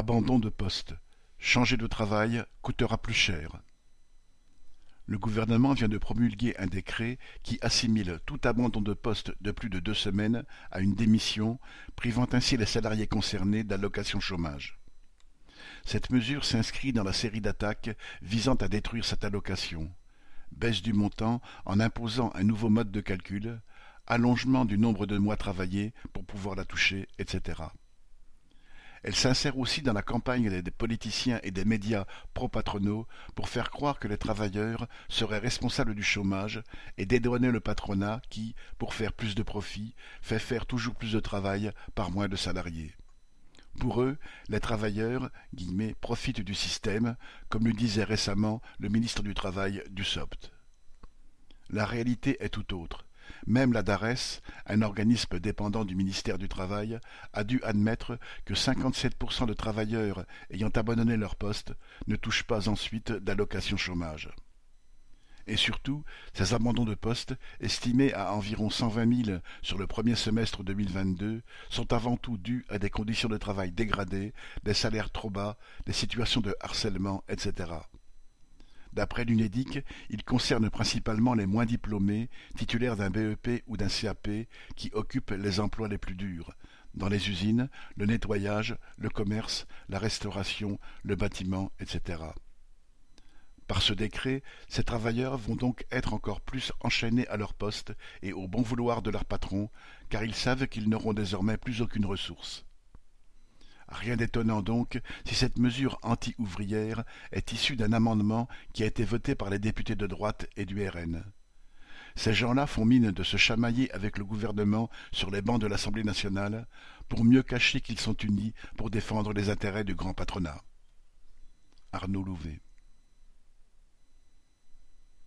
Abandon de poste. Changer de travail coûtera plus cher. Le gouvernement vient de promulguer un décret qui assimile tout abandon de poste de plus de deux semaines à une démission, privant ainsi les salariés concernés d'allocation chômage. Cette mesure s'inscrit dans la série d'attaques visant à détruire cette allocation. Baisse du montant en imposant un nouveau mode de calcul, allongement du nombre de mois travaillés pour pouvoir la toucher, etc. Elle s'insère aussi dans la campagne des politiciens et des médias pro-patronaux pour faire croire que les travailleurs seraient responsables du chômage et dédouaner le patronat qui, pour faire plus de profit, fait faire toujours plus de travail par moins de salariés. Pour eux, les travailleurs guillemets, profitent du système, comme le disait récemment le ministre du Travail du SOPT. La réalité est tout autre. Même la DARES, un organisme dépendant du ministère du Travail, a dû admettre que 57% de travailleurs ayant abandonné leur poste ne touchent pas ensuite d'allocation chômage. Et surtout, ces abandons de poste, estimés à environ 120 000 sur le premier semestre 2022, sont avant tout dus à des conditions de travail dégradées, des salaires trop bas, des situations de harcèlement, etc. D'après l'UNEDIC, il concerne principalement les moins diplômés, titulaires d'un BEP ou d'un CAP, qui occupent les emplois les plus durs, dans les usines, le nettoyage, le commerce, la restauration, le bâtiment, etc. Par ce décret, ces travailleurs vont donc être encore plus enchaînés à leur poste et au bon vouloir de leur patron, car ils savent qu'ils n'auront désormais plus aucune ressource. Rien d'étonnant donc si cette mesure anti-ouvrière est issue d'un amendement qui a été voté par les députés de droite et du RN. Ces gens-là font mine de se chamailler avec le gouvernement sur les bancs de l'Assemblée nationale pour mieux cacher qu'ils sont unis pour défendre les intérêts du grand patronat. Arnaud Louvet